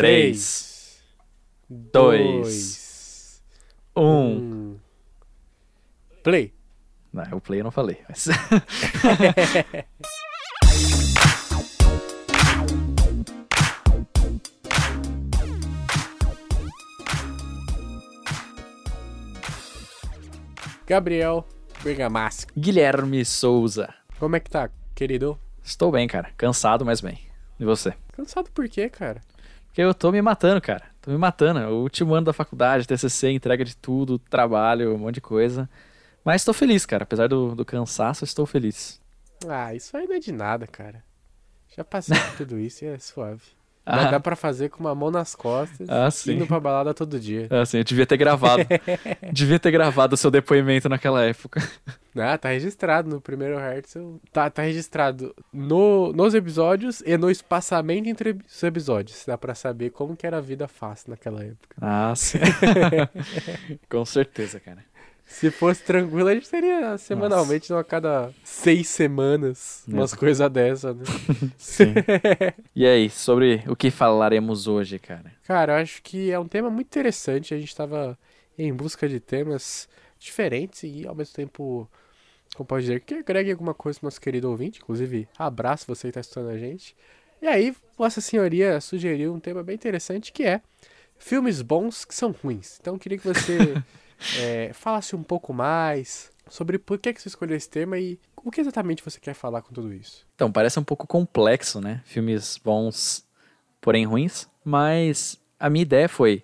3, 2, 1. um. Play. Não, o play eu não falei. Mas... Gabriel Bergamasco. Guilherme Souza. Como é que tá, querido? Estou bem, cara. Cansado, mas bem. E você? Cansado por quê, cara? Porque eu tô me matando, cara. Tô me matando. O último ano da faculdade, TCC, entrega de tudo, trabalho, um monte de coisa. Mas estou feliz, cara. Apesar do, do cansaço, estou feliz. Ah, isso aí não é de nada, cara. Já passei por tudo isso e é suave. Ah, dá pra fazer com uma mão nas costas, Ah, sim. indo pra balada todo dia. assim, eu devia ter gravado. devia ter gravado o seu depoimento naquela época. Ah, tá registrado no primeiro Herzl. Tá, tá registrado no, nos episódios e no espaçamento entre os episódios. Dá pra saber como que era a vida fácil naquela época. Ah, sim. Com certeza, cara. Se fosse tranquilo, a gente teria semanalmente, não a cada seis semanas, umas coisas dessa, né? Sim. E aí, sobre o que falaremos hoje, cara? Cara, eu acho que é um tema muito interessante. A gente tava em busca de temas diferentes e ao mesmo tempo, como pode dizer, que agregue alguma coisa pro nosso querido ouvinte. Inclusive, abraço você que tá estudando a gente. E aí, Vossa Senhoria sugeriu um tema bem interessante que é filmes bons que são ruins. Então eu queria que você é, falasse um pouco mais sobre por que, que você escolheu esse tema e o que exatamente você quer falar com tudo isso. Então, parece um pouco complexo, né? Filmes bons, porém ruins. Mas a minha ideia foi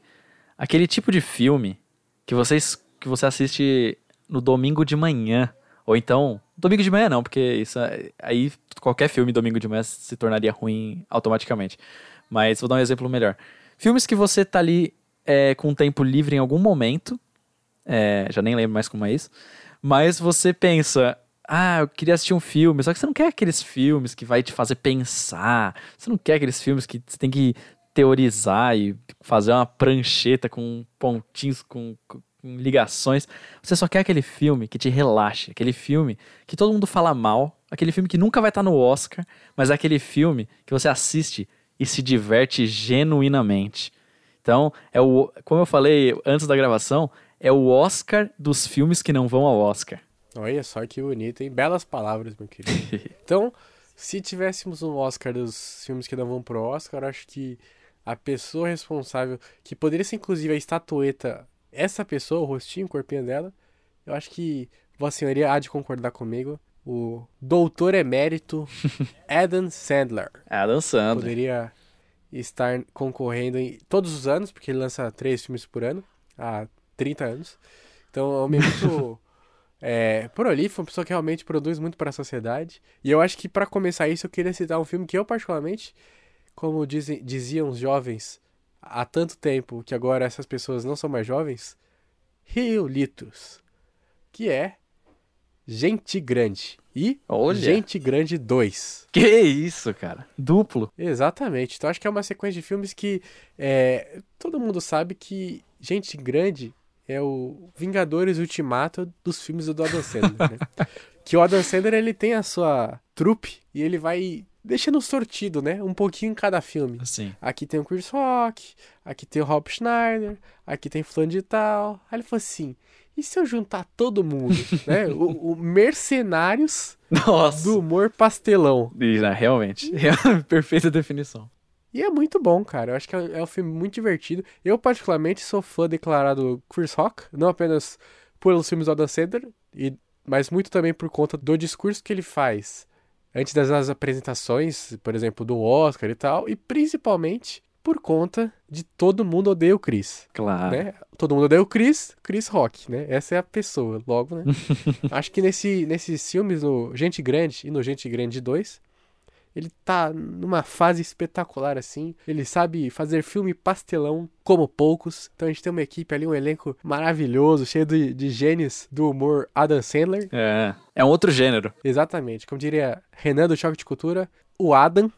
aquele tipo de filme que, vocês, que você assiste no domingo de manhã. Ou então, domingo de manhã não, porque isso é- aí qualquer filme domingo de manhã se tornaria ruim automaticamente. Mas vou dar um exemplo melhor. Filmes que você tá ali é, com tempo livre em algum momento. é, já nem lembro mais como é isso. Mas você pensa, ah, eu queria assistir um filme, só que você não quer aqueles filmes que vai te fazer pensar. Você não quer aqueles filmes que você tem que teorizar e fazer uma prancheta com pontinhos, com, com ligações. Você só quer aquele filme que te relaxe, aquele filme que todo mundo fala mal, aquele filme que nunca vai estar no Oscar, mas é aquele filme que você assiste e se diverte genuinamente. Então, é o, como eu falei antes da gravação, é o Oscar dos filmes que não vão ao Oscar. Olha só que bonito, hein? Belas palavras, meu querido. Então, se tivéssemos um Oscar dos filmes que não vão pro Oscar, eu acho que a pessoa responsável, que poderia ser inclusive a estatueta, essa pessoa, o rostinho, o corpinho dela, eu acho que Vossa Senhoria há de concordar comigo. O doutor emérito Adam Sandler Adam Sandler. poderia estar concorrendo em todos os anos, porque ele lança três filmes por ano, há 30 anos. Então, é um homem muito é, prolífico, uma pessoa que realmente produz muito para a sociedade. E eu acho que para começar isso, eu queria citar um filme que eu, particularmente, como dizem, diziam os jovens há tanto tempo, que agora essas pessoas não são mais jovens, Rio Litos, que é Gente Grande. E Olha. Gente Grande 2. Que isso, cara? Duplo. Exatamente. Então acho que é uma sequência de filmes que é, todo mundo sabe que Gente Grande é o Vingadores Ultimato dos filmes do Adam Sandler, né? que o Adam Sandler ele tem a sua trupe e ele vai deixando sortido, né? Um pouquinho em cada filme. Assim. Aqui tem o Chris Rock, aqui tem o Rob Schneider, aqui tem fulano de tal. Aí ele falou assim, e se eu juntar todo mundo, né? O, o Mercenários Nossa. do humor pastelão. E, né, realmente. Perfeita definição. E é muito bom, cara. Eu acho que é é um filme muito divertido. Eu, particularmente, sou fã declarado do Chris Rock, não apenas pelos filmes do Adam Sandler, e, mas muito também por conta do discurso que ele faz antes das apresentações, por exemplo, do Oscar e tal, e principalmente por conta de todo mundo odeia o Chris, Claro. né? Todo mundo odeia o Chris, Chris Rock, né? Essa é a pessoa, logo, né? Acho que nesse, nesses filmes, no Gente Grande e no Gente Grande 2, ele tá numa fase espetacular, assim. Ele sabe fazer filme pastelão como poucos. Então a gente tem uma equipe ali, um elenco maravilhoso, cheio de, de gênios do humor Adam Sandler. É. É um outro gênero. Exatamente. Como diria Renan do Choque de Cultura, o Adam,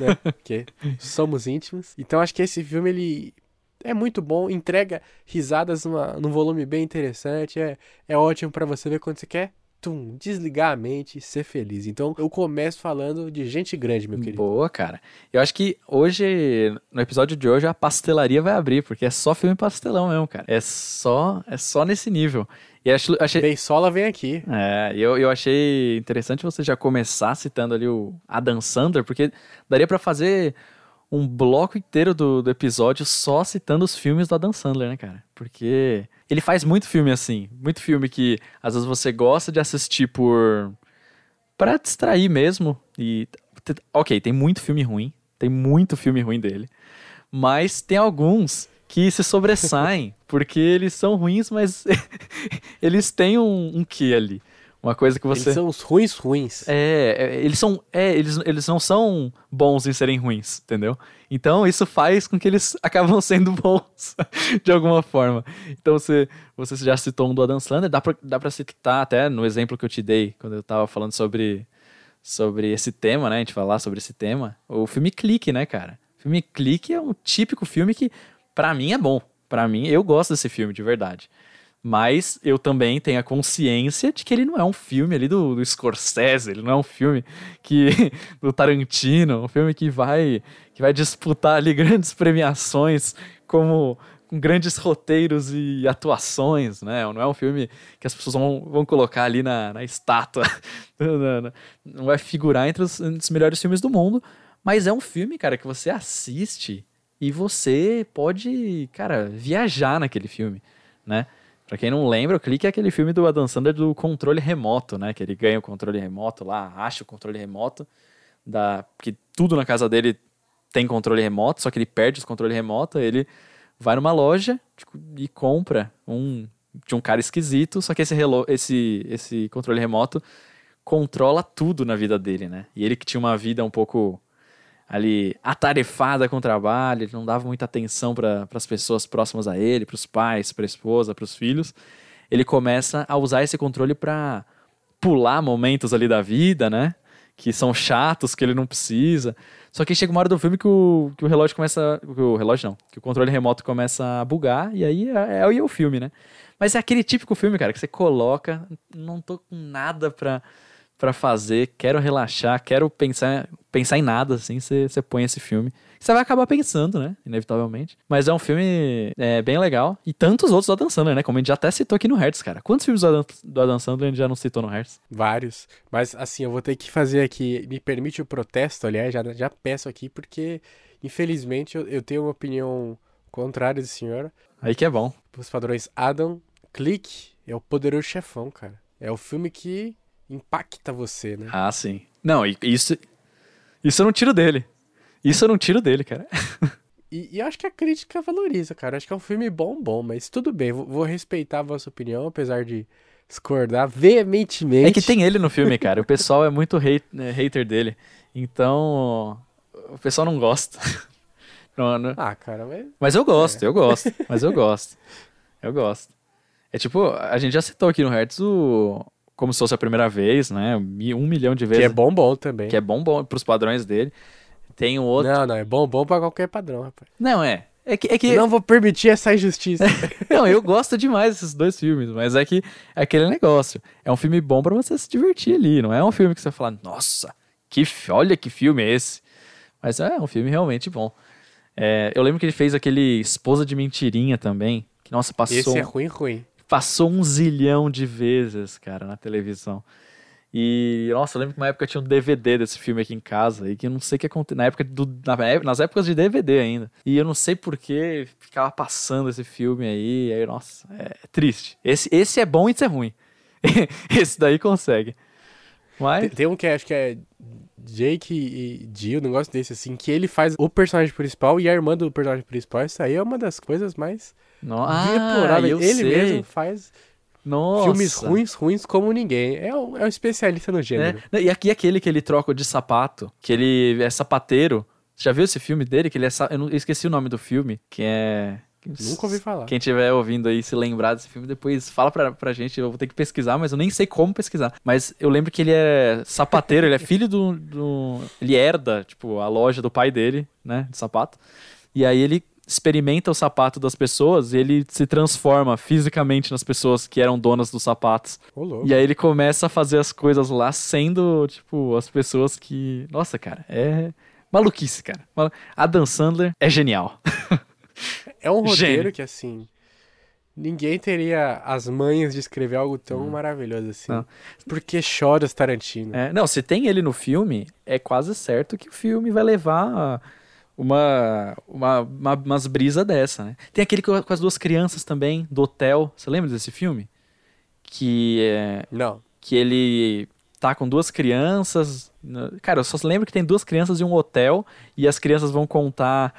né? Porque somos íntimos. Então acho que esse filme, ele é muito bom, entrega risadas numa, num volume bem interessante. É, é ótimo pra você ver quando você quer tum, desligar a mente e ser feliz. Então eu começo falando de gente grande, meu querido. Boa, cara. Eu acho que hoje, no episódio de hoje, a pastelaria vai abrir, porque é só filme pastelão mesmo, cara. É só, é só nesse nível. E acho, achei... Beisola vem aqui. É, eu, eu achei interessante você já começar citando ali o Adam Sandler, porque daria para fazer um bloco inteiro do, do episódio só citando os filmes do Adam Sandler, né, cara? Porque ele faz muito filme assim. Muito filme que às vezes você gosta de assistir por. pra distrair mesmo. E. Ok, tem muito filme ruim. Tem muito filme ruim dele. Mas tem alguns que se sobressaem, porque eles são ruins, mas eles têm um, um quê ali. Uma coisa que você. Eles são os ruins ruins. É, é, eles são. É, eles, eles não são bons em serem ruins, entendeu? Então isso faz com que eles acabam sendo bons de alguma forma. Então você, você já citou um do Adam Sandler, dá pra, dá pra citar até no exemplo que eu te dei, quando eu tava falando sobre, sobre esse tema, né? A gente falar sobre esse tema. O filme Clique, né, cara? O filme Clique é um típico filme que, para mim, é bom. para mim, eu gosto desse filme, de verdade. Mas eu também tenho a consciência de que ele não é um filme ali do, do Scorsese, ele não é um filme que do Tarantino, um filme que vai que vai disputar ali grandes premiações como com grandes roteiros e atuações, né? Não é um filme que as pessoas vão, vão colocar ali na, na estátua, não vai figurar entre os, entre os melhores filmes do mundo, mas é um filme, cara, que você assiste e você pode, cara, viajar naquele filme, né? Pra quem não lembra, o Clique é aquele filme do Adam Sandler do controle remoto, né? Que ele ganha o controle remoto lá, acha o controle remoto. Da... Que tudo na casa dele tem controle remoto, só que ele perde os controle remoto, ele vai numa loja tipo, e compra um de um cara esquisito, só que esse, relo... esse, esse controle remoto controla tudo na vida dele, né? E ele que tinha uma vida um pouco ali atarefada com o trabalho, ele não dava muita atenção para as pessoas próximas a ele, para os pais, para a esposa, para os filhos. Ele começa a usar esse controle para pular momentos ali da vida, né? Que são chatos, que ele não precisa. Só que chega uma hora do filme que o, que o relógio começa. Que o relógio não, que o controle remoto começa a bugar, e aí é, é, é o filme, né? Mas é aquele típico filme, cara, que você coloca, não tô com nada pra para fazer, quero relaxar, quero pensar, pensar em nada, assim, você põe esse filme. Você vai acabar pensando, né? Inevitavelmente. Mas é um filme é, bem legal. E tantos outros do Adam Sandler, né? Como a gente já até citou aqui no Hertz, cara. Quantos filmes do Adam, do Adam Sandler a gente já não citou no Hertz? Vários. Mas, assim, eu vou ter que fazer aqui. Me permite o protesto, aliás, já, já peço aqui, porque, infelizmente, eu, eu tenho uma opinião contrária do senhor. Aí que é bom. Os padrões Adam, Click, é o poderoso chefão, cara. É o filme que impacta você, né? Ah, sim. Não, isso, isso eu não tiro dele. Isso eu não tiro dele, cara. E, e acho que a crítica valoriza, cara. Acho que é um filme bom, bom, mas tudo bem. Vou, vou respeitar a vossa opinião, apesar de discordar veementemente. É que tem ele no filme, cara. O pessoal é muito hate, é, hater dele. Então, o pessoal não gosta. Não, não. Ah, cara, mas... Mas eu gosto, é. eu gosto. Mas eu gosto. Eu gosto. É tipo, a gente já citou aqui no Hertz o, como se fosse a primeira vez, né? Um milhão de vezes. Que é bom bom também. Que é bom bom pros padrões dele. Tem um outro. Não, não, é bom bom pra qualquer padrão, rapaz. Não, é. É que, é que... Não vou permitir essa injustiça. não, eu gosto demais desses dois filmes, mas é que é aquele negócio. É um filme bom para você se divertir ali, não é um filme que você fala, nossa, que olha que filme é esse. Mas é um filme realmente bom. É, eu lembro que ele fez aquele Esposa de Mentirinha também, que nossa, passou. Esse é ruim, ruim passou um zilhão de vezes, cara, na televisão. E, nossa, eu lembro que uma época tinha um DVD desse filme aqui em casa, e que eu não sei o que aconteceu, na época do, na, nas épocas de DVD ainda. E eu não sei por que ficava passando esse filme aí, aí, nossa, é, triste. Esse, esse é bom e esse é ruim. esse daí consegue. Mas... Tem, tem um que acho que é Jake e Jill, um negócio desse, assim, que ele faz o personagem principal e a irmã do personagem principal. Isso aí é uma das coisas mais ah, eu Ele sei. mesmo faz Nossa. filmes ruins, ruins como ninguém. É um, é um especialista no gênero. É. E aqui aquele que ele troca de sapato, que ele é sapateiro. Você já viu esse filme dele? Que ele é. Eu, não, eu esqueci o nome do filme, que é. Nunca ouvi falar. Quem estiver ouvindo aí, se lembrar desse filme, depois fala pra, pra gente. Eu vou ter que pesquisar, mas eu nem sei como pesquisar. Mas eu lembro que ele é sapateiro, ele é filho do, do. Ele herda, tipo, a loja do pai dele, né? De sapato. E aí ele experimenta o sapato das pessoas e ele se transforma fisicamente nas pessoas que eram donas dos sapatos. Louco. E aí ele começa a fazer as coisas lá sendo, tipo, as pessoas que. Nossa, cara, é maluquice, cara. Mal- Adam Sandler é genial. É um roteiro Gênio. que, assim, ninguém teria as manhas de escrever algo tão maravilhoso assim. Não. Porque chora os Tarantino. É, não, se tem ele no filme, é quase certo que o filme vai levar uma, uma, uma umas brisa dessa, né? Tem aquele com com as duas crianças também, do hotel. Você lembra desse filme? Que, é, Não. que ele tá com duas crianças. na- Cara, eu só lembro que tem duas crianças em um hotel e as crianças vão contar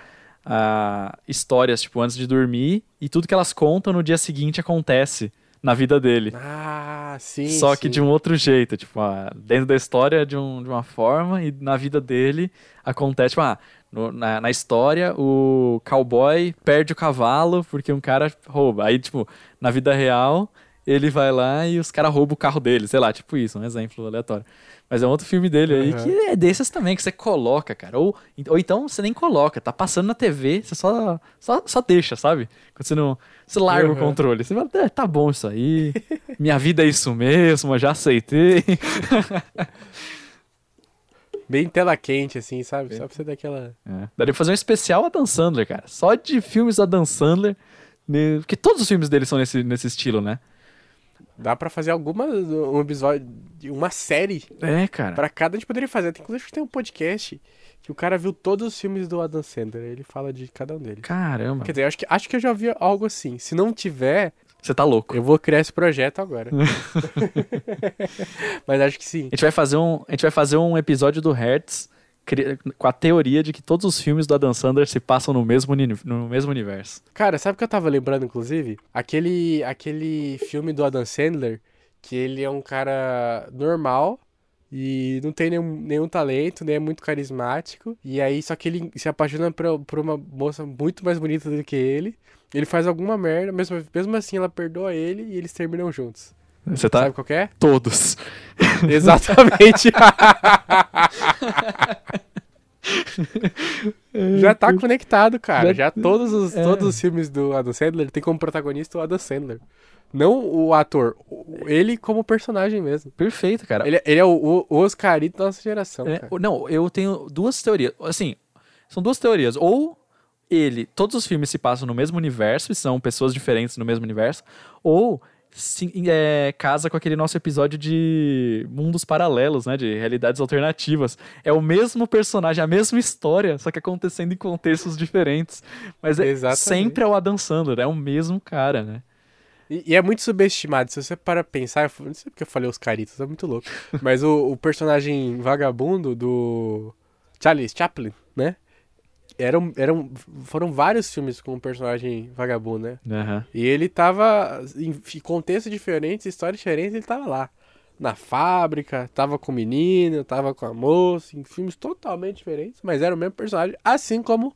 ah, histórias, tipo, antes de dormir. E tudo que elas contam no dia seguinte acontece na vida dele. Ah, sim. Só que sim. de um outro jeito, tipo, ah, dentro da história de, um- de uma forma e na vida dele acontece, tipo, ah, no- na, na história o cowboy perde o cavalo porque um cara rouba. Aí, tipo, na vida real ele vai lá e os caras roubam o carro dele, sei lá, tipo isso, um exemplo aleatório. Mas é um outro filme dele aí Uhum. que é desses também, que você coloca, cara. Ou, ou então você nem coloca, tá passando na TV, você só, só, só deixa, sabe? Quando você não. Você larga o Uhum. controle. Você fala, "É, tá bom isso aí. Minha vida é isso mesmo, eu já aceitei. Bem tela quente, assim, sabe? Só pra você dar aquela. É. Daria pra fazer um especial Adam Sandler, cara. Só de filmes do Adam Sandler. né? Porque todos os filmes dele são nesse, nesse estilo, né? Dá pra fazer alguma. Um episódio. Uma série. É, cara. Pra cada a gente poderia fazer. Tem- Inclusive tem um podcast que o cara viu todos os filmes do Adam Sandler. Ele fala de cada um deles. Caramba. Quer dizer, acho que, acho que eu já vi algo assim. Se não tiver, Você tá louco. eu vou criar esse projeto agora. Mas acho que sim. A gente vai fazer um, a gente vai fazer um episódio do Hertz com a teoria de que todos os filmes do Adam Sandler se passam no mesmo, no mesmo universo. Cara, sabe o que eu tava lembrando, inclusive? Aquele, aquele filme do Adam Sandler, que ele é um cara normal e não tem nenhum, nenhum talento, nem é muito carismático. E aí, só que ele se apaixona por, por uma moça muito mais bonita do que ele. Ele faz alguma merda, mesmo, mesmo assim ela perdoa ele e eles terminam juntos. Você tá Sabe qual que é? todos. Exatamente. Já tá conectado, cara. Já- todos os, é. todos os filmes do Adam Sandler tem como protagonista o Adam Sandler. Não o ator, ele como personagem mesmo. Perfeito, cara. Ele, ele é o, o Oscarito da nossa geração, É, cara. não, eu tenho duas teorias. Assim, são duas teorias. Ou ele, todos os filmes se passam no mesmo universo e são pessoas diferentes no mesmo universo, ou se, é, casa com aquele nosso episódio de mundos paralelos, né? De realidades alternativas. É o mesmo personagem, a mesma história, só que acontecendo em contextos diferentes. Mas é, Exatamente. sempre é o Adam Sandler, é o mesmo cara, né? E, e é muito subestimado. Se você para pensar, eu não sei porque eu falei Oscaritos, é muito louco. Mas o, o personagem vagabundo do Charlie Chaplin, né? Eram, eram, foram vários filmes com um personagem vagabundo, né? Aham. E ele tava em contextos diferentes, histórias diferentes, ele tava lá. Na fábrica, tava com o menino, tava com a moça, em filmes totalmente diferentes, mas era o mesmo personagem. Assim como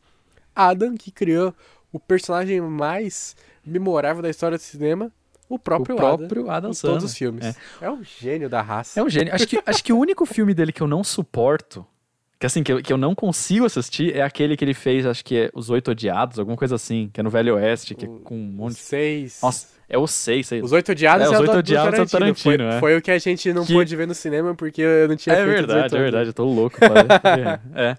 Adam, que criou o personagem mais memorável da história do cinema, o próprio, o próprio Adam, Adam, em Sandler. todos os filmes. É. É. um gênio da raça. É um gênio. Acho que, acho que o único filme dele que eu não suporto, que assim, que eu, que eu não consigo assistir, é aquele que ele fez, acho que é Os Oito Odiados, alguma coisa assim, que é no Velho Oeste, que é com um monte de... seis. Nossa, é o seis, sei. Os Oito Odiados É, é, Os o Oito do- do Odiados é o Tarantino. Tarantino, foi, é. foi o que a gente não Que- pôde ver no cinema porque eu não tinha É feito 18 verdade, é verdade, eu tô louco. é.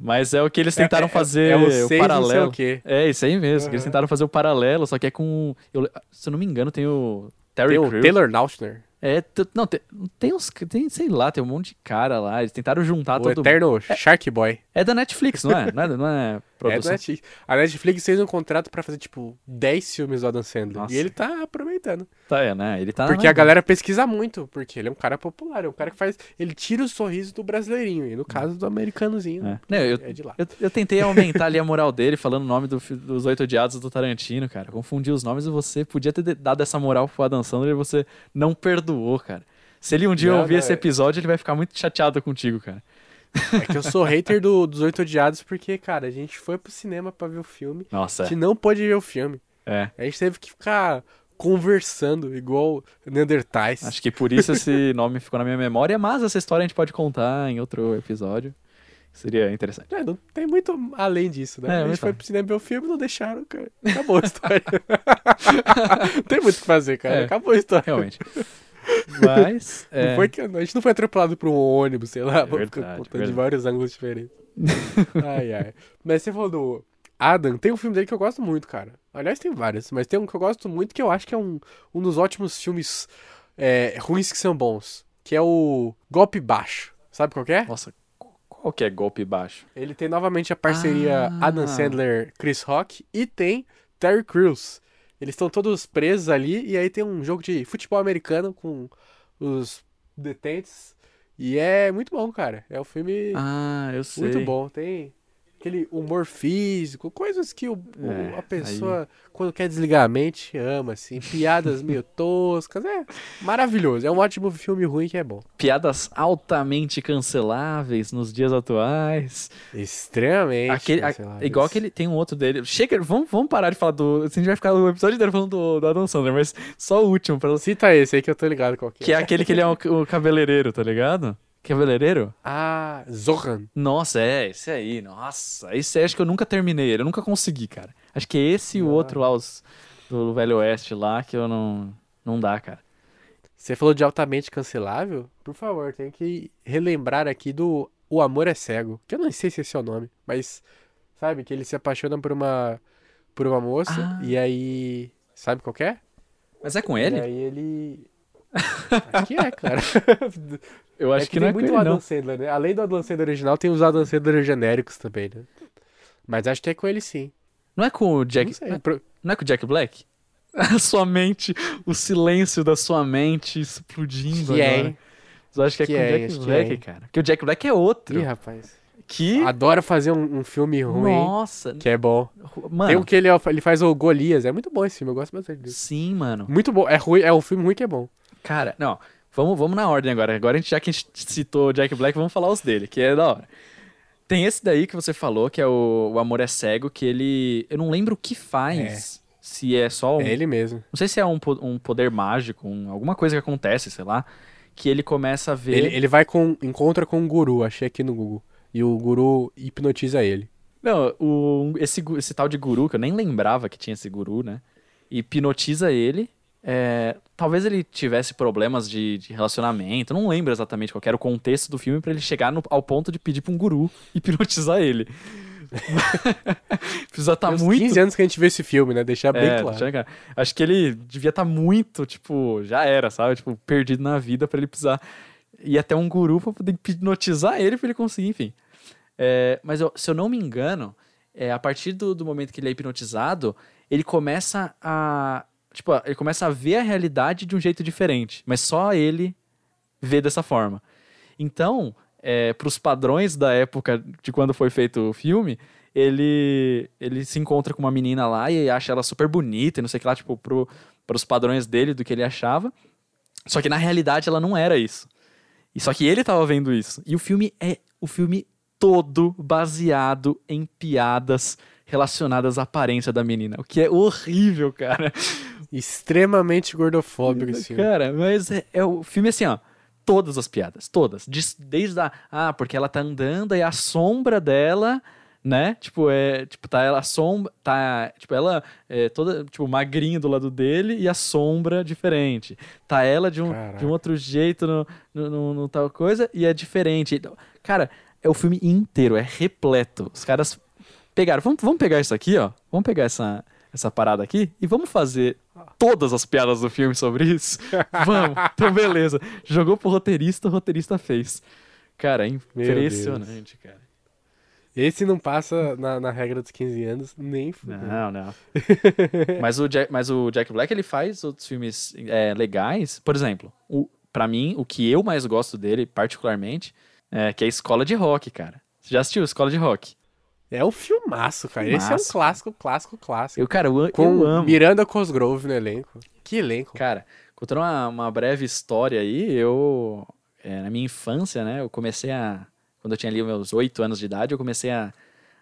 Mas é o que eles tentaram É- é- fazer é o o seis não sei paralelo. o quê. É, isso aí mesmo. que Eles tentaram fazer o paralelo, só que é com. eu- se eu não me engano, tem o Terry Tem o Crews. Taylor Lautner, É, não, tem, tem uns. Tem, sei lá, tem um monte de cara lá. Eles tentaram juntar o todo eterno Shark Boy. É da Netflix, não é? Não é, não é É produção. da Netflix. A Netflix fez um contrato pra fazer, tipo, 10 filmes do Adam Sandler. Nossa. E ele tá aproveitando. Tá, é, né? Ele tá. porque a galera pesquisa muito. Porque ele é um cara popular. É um cara que faz. Ele tira o sorriso do brasileirinho. E no caso do americanozinho. É. né? Não, eu, É de lá. eu, eu tentei aumentar ali a moral dele, falando o nome do dos Oito Odiados do Tarantino, cara. Confundi os nomes e você podia ter dado essa moral pro Adam Sandler e você não perdoou, cara. Se ele um dia Não, ouvir não, esse é- episódio, ele vai ficar muito chateado contigo, cara. É que eu sou hater do, dos Oito Odiados porque, cara, a gente foi pro cinema pra ver o filme. Nossa, A gente não pôde ver o filme. é. A gente teve que ficar conversando igual Neandertais. Acho que por isso esse nome ficou na minha memória, mas essa história a gente pode contar em outro episódio. Seria interessante. É, não tem muito além disso, né? É, a gente foi pro cinema ver o filme e não deixaram, cara. Acabou a história. não tem muito o que fazer, cara. É. Acabou a história. Realmente. Mas. Não é, foi que, a gente não foi atropelado por um ônibus, sei lá, É verdade, contando de verdade. vários ângulos diferentes. ai, ai. Mas você falou do Adam, tem um filme dele que eu gosto muito, cara. Aliás, tem vários, mas tem um que eu gosto muito que eu acho que é um, um dos ótimos filmes é, ruins que são bons. Que é o Golpe Baixo. Sabe qual que é? Nossa, qual que é golpe baixo? Ele tem novamente a parceria Ah. Adam Sandler, Chris Rock e tem Terry Crews. Eles estão todos presos ali e aí tem um jogo de futebol americano com os detentes e é muito bom, cara. É um filme Ah, eu sei. muito bom. Tem aquele humor físico, coisas que o, o- É, a pessoa quando quer desligar a mente ama assim, piadas meio toscas, é maravilhoso. É um ótimo filme ruim que é bom. Piadas altamente canceláveis nos dias atuais. Extremamente. Aquele, a- canceláveis. igual aquele. Tem um outro dele. Chega, vamos, vamos parar de falar do. A gente vai ficar o episódio inteiro falando do, do Adam Sandler, mas só o último, pra, Cita esse aí que eu tô ligado qual que é. que é aquele que ele é o, o cabeleireiro, tá ligado? Cabeleireiro? Ah, Zohan. Nossa, é, esse aí. Nossa, esse aí acho que eu nunca terminei ele, eu nunca consegui, cara. Acho que é esse e o Não. outro lá, os, do Velho Oeste lá, que eu não. Não dá, cara. Você falou de altamente cancelável? Por favor, tem que relembrar aqui do O Amor é Cego. Que eu não sei se esse é o nome, mas sabe que ele se apaixona por uma por uma moça Ah. e aí sabe qual que é? Mas é com E ele? aí ele Acho que é, cara. Eu acho é que, que, não tem é com muito ele, Adam não. Sandler, né? Além do Adam Sandler original, tem os Adam Sandler genéricos também, né? Mas acho que é com ele sim. Não é com o Jack. Não. Não é- Não é com o Jack Black? A sua mente, o silêncio da sua mente explodindo Que é, agora. hein? Eu acho que é Que com o é, Jack acho que Black, é, cara. Porque o Jack Black é outro. Ih, rapaz. que. Adora fazer um, um filme ruim, Nossa. que é bom. Mano. Tem um que ele, ele faz o Golias. É muito bom esse filme, eu gosto bastante disso. Sim, mano. Muito bom. É, ruim, é um filme ruim que é bom. Cara, não. Vamos, vamos na ordem agora. Agora, a gente, já que a gente citou o Jack Black, vamos falar os dele, que é da hora. Tem esse daí que você falou, que é o, o Amor é Cego, que ele. Eu não lembro o que faz. Se é só um. É ele mesmo. Não sei se é um, um poder mágico, um- alguma coisa que acontece, sei lá. Que ele começa a ver. Ele, ele vai com. Encontra com um guru, achei aqui no Google. E o guru hipnotiza ele. Não, o, esse, esse tal de guru, que eu nem lembrava que tinha esse guru, né? Hipnotiza ele. é, talvez ele tivesse problemas de, de relacionamento, não lembro exatamente qual era o contexto do filme pra ele chegar no- ao ponto de pedir pra um guru hipnotizar ele. Precisa estar Tá muito. 15 anos que a gente vê esse filme, né? Deixar bem É, claro. deixa. Acho que ele devia estar muito, tipo, já era, sabe? Tipo, perdido na vida pra ele precisar ir até um guru pra poder hipnotizar ele pra ele conseguir, enfim. É, mas eu- se eu não me engano, é, a partir do, do momento que ele é hipnotizado, ele começa a. Tipo, ele começa a ver a realidade de um jeito diferente. Mas só ele vê dessa forma. Então, é, para os padrões da época de quando foi feito o filme, ele, ele se encontra com uma menina lá e acha ela super bonita e não sei o que lá, tipo, pro, pros padrões dele, do que ele achava. Só que na realidade ela não era isso. E só que ele tava vendo isso. E o filme é o filme todo baseado em piadas relacionadas à aparência da menina. O que é horrível, cara. Extremamente gordofóbico esse filme. Cara, mas é, é o filme assim, ó. Todas as piadas, todas. Des- Desde a. Ah, porque ela tá andando e a sombra dela, né? Tipo, é. Tipo, tá ela a sombra. Tá. Tipo, ela é toda, tipo, magrinha do lado dele e a sombra diferente. Tá ela de um, Caraca. de um outro jeito no, no, no- no tal coisa e é diferente. Então, Cara, é o filme inteiro, é repleto. Os caras pegaram. Vamos, vamos pegar isso aqui, ó. Vamos pegar essa, essa parada aqui e vamos fazer todas as piadas do filme sobre isso. vamos. Então, beleza. Jogou pro roteirista, o roteirista fez. Cara, é impressionante, cara. Esse não passa na, na regra dos 15 anos, nem fudendo. Não, não. mas, o Jack, mas o Jack Black, ele faz outros filmes é, legais. Por exemplo, o, pra mim, o que eu mais gosto dele, particularmente, é que é Escola de Rock, cara. Você já assistiu Escola de Rock? É um filmaço, cara. Esse é um Filmaço. clássico, clássico, clássico. Eu, cara, eu, Com eu amo. Miranda Cosgrove no elenco. Que elenco. Cara, contando uma, uma breve história aí, eu, é, na minha infância, né, eu comecei a, quando eu tinha ali meus oito anos de idade, eu comecei a,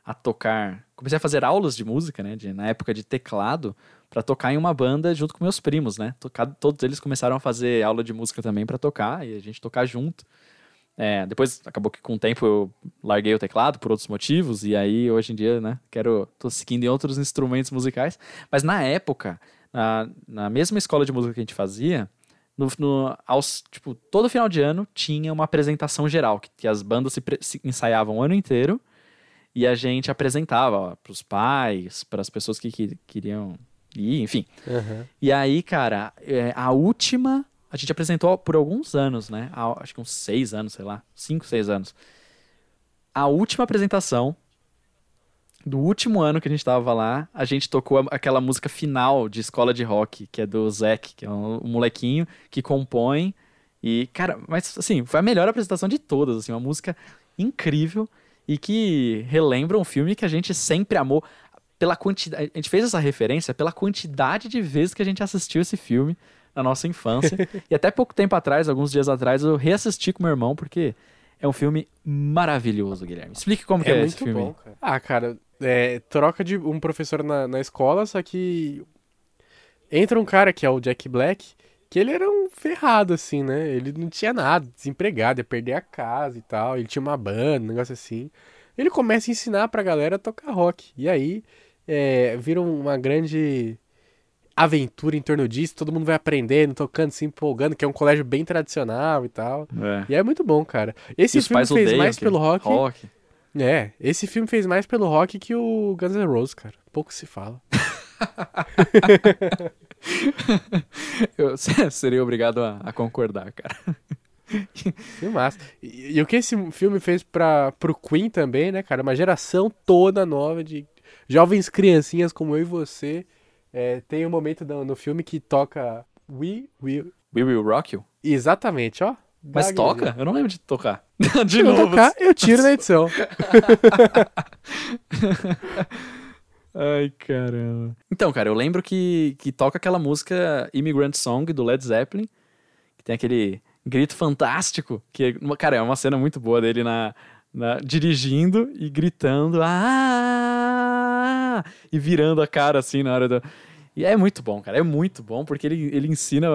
a tocar, comecei a fazer aulas de música, né, de, na época de teclado, pra tocar em uma banda junto com meus primos, né, Tocar- todos eles começaram a fazer aula de música também pra tocar, e a gente tocar junto. É, depois acabou que com o tempo eu larguei o teclado por outros motivos, e aí hoje em dia, né, quero. tô seguindo em outros instrumentos musicais. Mas na época, na, na mesma escola de música que a gente fazia, no, no- aos, tipo, todo final de ano tinha uma apresentação geral, que, que as bandas se, pre- se ensaiavam o ano inteiro e a gente apresentava para os pais, para as pessoas que, que queriam ir, enfim. Aham. E aí, cara, é, a última a gente apresentou por alguns anos, né? Há, acho que uns seis anos, sei lá, cinco, seis anos. A última apresentação do último ano que a gente tava lá, a gente tocou aquela música final de escola de rock, que é do Zac, que é um molequinho que compõe. E, cara, mas assim, foi a melhor apresentação de todas, assim, uma música incrível e que relembra um filme que a gente sempre amou pela quantidade. A gente fez essa referência pela quantidade de vezes que a gente assistiu esse filme na nossa infância. e até pouco tempo atrás, alguns dias atrás, eu reassisti com meu irmão, porque é um filme maravilhoso, Guilherme. Explique como que É é esse filme. bom, cara. Ah, cara, é, troca de um professor na, na escola, só que entra um cara que é o Jack Black, que ele era um ferrado, assim, né? Ele não tinha nada, desempregado, ia perder a casa e tal. Ele tinha uma banda, um negócio assim. Ele começa a ensinar pra galera a tocar rock. E aí é, vira uma grande aventura em torno disso. Todo mundo vai aprendendo, tocando, se empolgando, que é um colégio bem tradicional e tal. É. E é muito bom, cara. Esse E filme fez mais pelo rock. rock. É, esse filme fez mais pelo rock que o Guns N' Roses, cara. Pouco se fala. Eu seria obrigado a, a concordar, cara. Filmaço. E, e o que esse filme fez pra, pro Queen também, né, cara? Uma geração toda nova de jovens criancinhas como eu e você. É, tem um momento no, no filme que toca We Will. We Will Rock You? Exatamente, ó. Mas toca? Eu não lembro de tocar. de Se novo. tocar, eu tiro na edição. Ai, caramba. Então, cara, eu lembro que, que toca aquela música Immigrant Song do Led Zeppelin, que tem aquele grito fantástico, que, uma- cara, é uma cena muito boa dele na, na- dirigindo e gritando, ah, e virando a cara assim na hora do... E é muito bom, cara, é muito bom, porque ele, ele ensina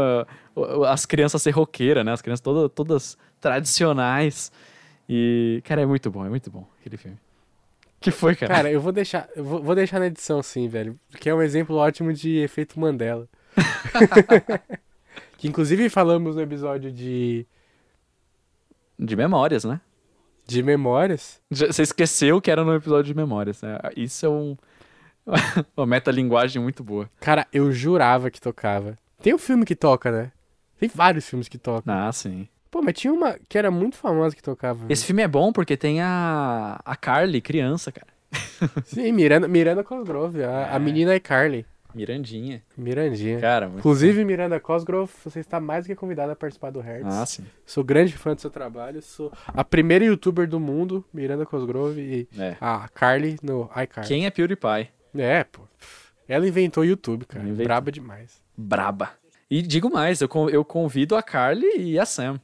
uh, as crianças a ser roqueira, né? As crianças todas, todas tradicionais. E, cara, é muito bom, é muito bom aquele filme. Que foi, cara? Cara, eu vou deixar, eu vou, vou deixar na edição sim, velho. Que é um exemplo ótimo de efeito Mandela. que inclusive falamos no episódio de, De memórias, né? de memórias. Você esqueceu que era no episódio de memórias, né? Isso é um... uma metalinguagem muito boa. Cara, eu jurava que tocava. Tem um filme que toca, né? Tem vários filmes que tocam. Ah, sim. Pô, mas tinha uma que era muito famosa que tocava. Esse filme é bom porque tem a, a Carly, criança, cara. Sim, Miranda, Miranda Cosgrove. A, a É. menina é Carly. Mirandinha. Mirandinha. Cara, muito Inclusive, Miranda Cosgrove, você está mais do que convidada a participar do Hertz. Ah, sim. Sou grande fã do seu trabalho. Sou a primeira youtuber do mundo, Miranda Cosgrove e É. a Carly no iCarly. Quem é PewDiePie? É, pô. Ela inventou o YouTube, cara. Inventou. Braba demais. Braba. E digo mais, eu, con- eu convido a Carly e a Sam.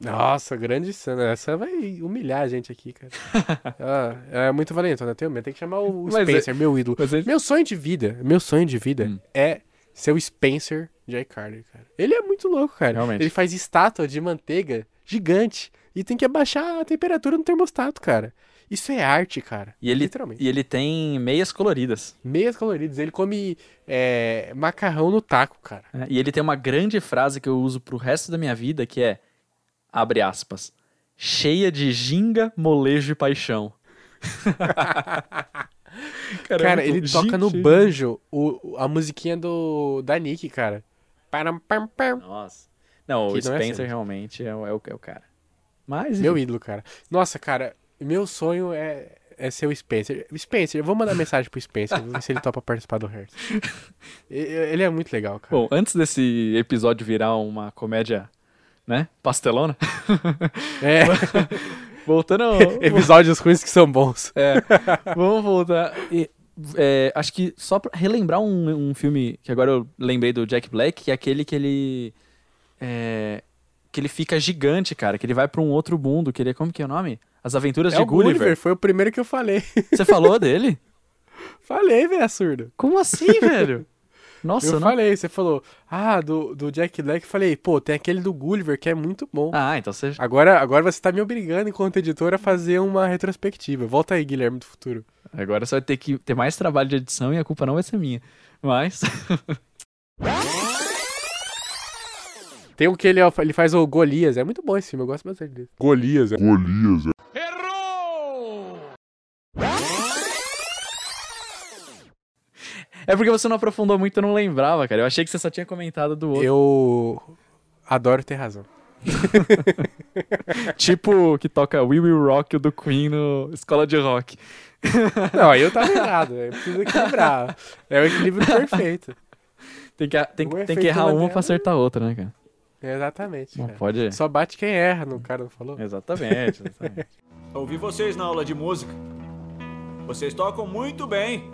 Nossa, grande cena. Essa vai humilhar a gente aqui, cara. ela, ela é muito valentona. Tem, tem que chamar o é- Spencer, meu ídolo. Meu sonho de vida, meu sonho de vida Hum. é ser o Spencer de iCarly, cara. Ele é muito louco, cara. Realmente. Ele faz estátua de manteiga gigante e tem que abaixar a temperatura no termostato, cara. Isso é arte, cara. E ele, Literalmente. e ele tem meias coloridas. Meias coloridas. Ele come é, macarrão no taco, cara. né? E ele tem uma grande frase que eu uso pro resto da minha vida, que é, abre aspas, cheia de ginga, molejo e paixão. Cara, é Cara, ele toca no Gente. banjo o, o- a musiquinha do da Nick, cara. Nossa. Não, o Que não é Spencer assim. realmente é, o- é o, é o cara. Mas, Meu ídolo, cara. Nossa, cara, meu sonho é, é ser o Spencer. Spencer, eu vou mandar mensagem pro Spencer, ver se ele topa participar do Hertz. Ele é muito legal, cara. Bom, antes desse episódio virar uma comédia, né, pastelona, É, voltando ao... episódios ruins que são bons. É, vamos voltar. E, é, acho que só pra relembrar um, um filme que agora eu lembrei do Jack Black, que é aquele que ele. é, que ele fica gigante, cara. Que ele vai pra um outro mundo. Que ele é. Como que é o nome? As Aventuras É de o Gulliver, Gulliver. foi o primeiro que eu falei. Você falou dele? falei, velho, surdo. Como assim, velho? Nossa, eu não. falei, você falou, ah, do, do Jack Black, falei, pô, tem aquele do Gulliver que é muito bom. Ah, então você. Agora, agora você tá me obrigando, enquanto editor, a fazer uma retrospectiva. Volta aí, Guilherme do futuro. Agora você vai ter que ter mais trabalho de edição e a culpa não vai ser minha. Mas. Tem um que ele, ele faz o Golias, é muito bom esse filme, eu gosto bastante dele. Golias, é. Golias. É porque você não aprofundou muito, eu não lembrava, cara. Eu achei que você só tinha comentado do outro. Eu adoro ter razão. Tipo que toca We Will Rock do Queen no Escola de Rock. Não, aí eu tava errado, eu preciso equilibrar. É o equilíbrio perfeito. Tem que, tem, O tem que errar uma Mandela. pra acertar a outra, né, cara? Exatamente. Não cara. pode. Só bate quem erra, no cara não falou? Exatamente, exatamente. Ouvi vocês na aula de música. Vocês tocam muito bem.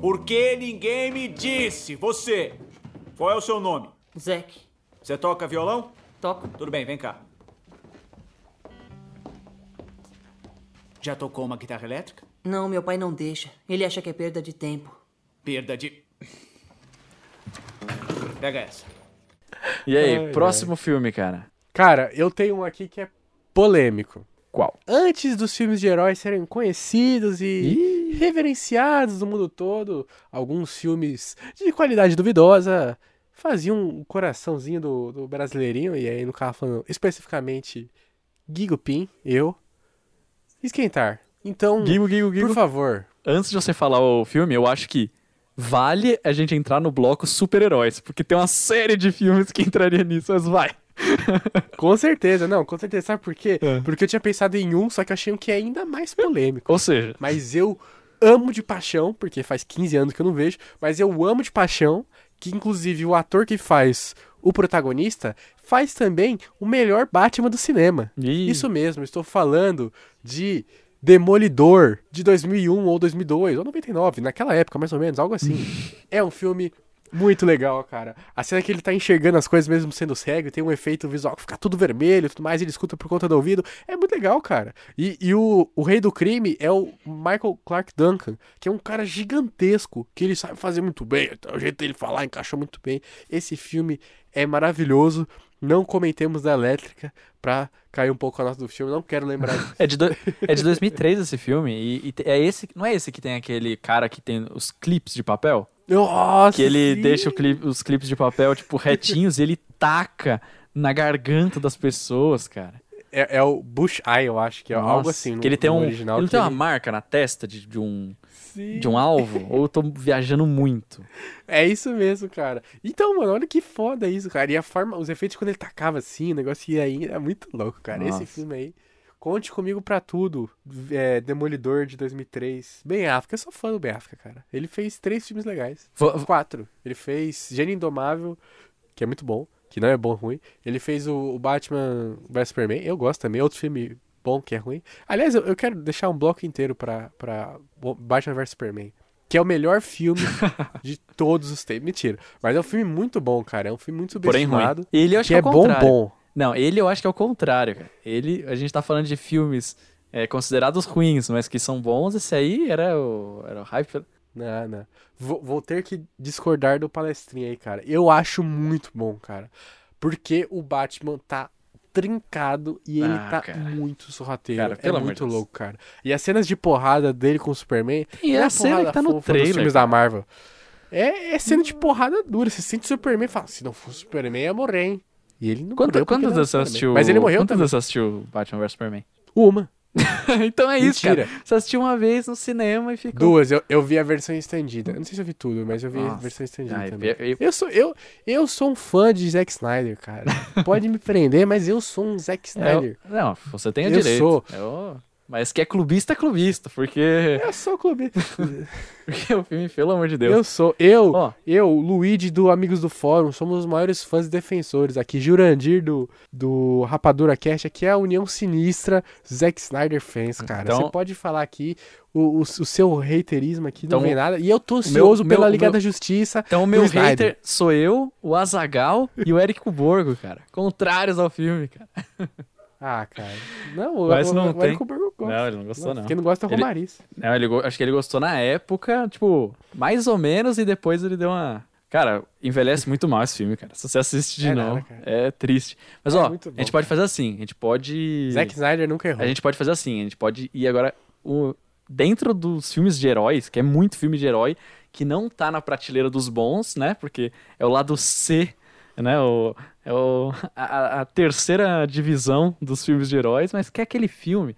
Por que ninguém me disse? Você. Qual é o seu nome? Zack, Você toca violão? toco. Tudo bem, vem cá. Já tocou uma guitarra elétrica? Não, meu pai não deixa. Ele acha que é perda de tempo. Perda de. Pega essa. E aí, Ai, próximo filme, cara. Cara, eu tenho um aqui que é polêmico. Qual? Antes dos filmes de heróis serem conhecidos e reverenciados no mundo todo, alguns filmes de qualidade duvidosa faziam um coraçãozinho do, do brasileirinho, e aí no caso falando especificamente Guigo Pim, eu, esquentar. Então, Guigo, Guigo, Guigo. por favor, Antes de você falar o filme, eu acho que vale a gente entrar no bloco super-heróis, porque tem uma série de filmes que entraria nisso, mas vai. com certeza, não, com certeza, sabe por quê? É. Porque eu tinha pensado em um, só que eu achei um que é ainda mais polêmico. Ou seja, Mas eu amo de paixão, porque faz 15 anos que eu não vejo, mas eu amo de paixão que inclusive o ator que faz o protagonista faz também o melhor Batman do cinema. Ih. Isso mesmo, estou falando de Demolidor de 2001 ou 2002 ou 99, naquela época mais ou menos, algo assim. é um filme muito legal, cara. A cena que ele tá enxergando as coisas mesmo sendo cego, tem um efeito visual que fica tudo vermelho e tudo mais, ele escuta por conta do ouvido. É muito legal, cara. E, e o, o rei do crime é o Michael Clark Duncan, que é um cara gigantesco, que ele sabe fazer muito bem, o jeito dele falar encaixou muito bem. Esse filme é maravilhoso. Não comentemos da elétrica pra cair um pouco a nota do filme, não quero lembrar disso. é de, do- é de 2003 esse filme, e, e é esse, não é esse que tem aquele cara que tem os clipes de papel? Nossa! Que ele sim! deixa o clipe- os clipes de papel, tipo, retinhos, e ele taca na garganta das pessoas, cara. É, é o Bush Eye, eu acho que é algo Nossa, assim. no- que ele tem um, original, ele tem uma ele- marca na testa de, de um, Sim. de um alvo? ou eu tô viajando muito? É isso mesmo, cara. Então, mano, olha que foda isso, cara. E a forma, os efeitos quando ele tacava assim, o negócio ia aí, é muito louco, cara. Nossa. Esse filme aí, conte comigo pra tudo. É, Demolidor de 2003. Ben Affleck, eu sou fã do Ben Affleck, cara. Ele fez três filmes legais. Vo- Quatro. Ele fez Gênio Indomável, que é muito bom, que não é bom ruim. Ele fez o, o Batman vs Superman, eu gosto também. Outro filme bom que é ruim. Aliás, eu, eu quero deixar um bloco inteiro pra, pra Batman vs Superman. Que é o melhor filme de todos os tempos. Mentira. Mas é um filme muito bom, cara. É um filme muito Porém ruim. subestimado. Ele eu acho Que que, é é bom, contrário. bom. Não, ele eu acho que é o contrário, cara. Ele, a gente tá falando de filmes é, considerados ruins, mas que são bons. Esse aí era o, era o hype. Não, não. Vou, vou ter que discordar do palestrinha aí, cara. Eu acho muito bom, cara. Porque o Batman tá trincado e ele Ah, tá cara. muito sorrateiro. Cara, é muito Deus. louco, cara. E as cenas de porrada dele com o Superman. E é a cena que tá no trailer, filmes da Marvel. É, é cena de porrada dura. Você sente o Superman e fala: se não fosse o Superman, ia morrer, hein? E ele não Quanto, morreu. quantas vezes você assistiu? Mas ele morreu Quantas vezes você assistiu Batman vs Superman? Uma. então é isso, Mentira. cara. Você assistiu uma vez no cinema e ficou. Duas. Eu, eu vi a versão estendida. Eu não sei se eu vi tudo, mas eu vi a Nossa. versão estendida Ai, também. eu- eu- Eu sou, eu, eu sou um fã de Zack Snyder, cara. Pode me prender, mas eu sou um Zack é, Snyder. não, você tem o Eu direito. sou. Eu- mas que é clubista, é clubista, porque, Eu sou clube. porque o filme, pelo amor de Deus. Eu sou. Eu, Ó. eu, Luigi do Amigos do Fórum, somos os maiores fãs e defensores. Aqui, Jurandir do, do Rapadura Cash, aqui é a união sinistra Zack Snyder fans, cara. Então- Você pode falar aqui, o, o, o seu haterismo aqui Então, não vem nada. E eu tô ansioso meu- pela o Liga meu- da Justiça. Então o meu Snyder. hater sou eu, o Azagal e o Eric Borgo, cara. Contrários ao filme, cara. Ah, cara. Não, o, Mas o, não o tem. Gosta. Não, ele não gostou, não. Quem não gosta é o Ele- Romariz. Não, ele, acho que ele gostou na época, tipo, mais ou menos, e depois ele deu uma, Cara, envelhece muito mal esse filme, cara. Se você assiste de É novo, nada, é triste. Mas, É ó, bom, a gente pode fazer assim. A gente pode. Zack Snyder nunca errou. A gente pode fazer assim. A gente pode ir agora. O... Dentro dos filmes de heróis, que é muito filme de herói, que não tá na prateleira dos bons, né? Porque é o lado C, né? O, é o, a, a terceira divisão dos filmes de heróis, mas que é aquele filme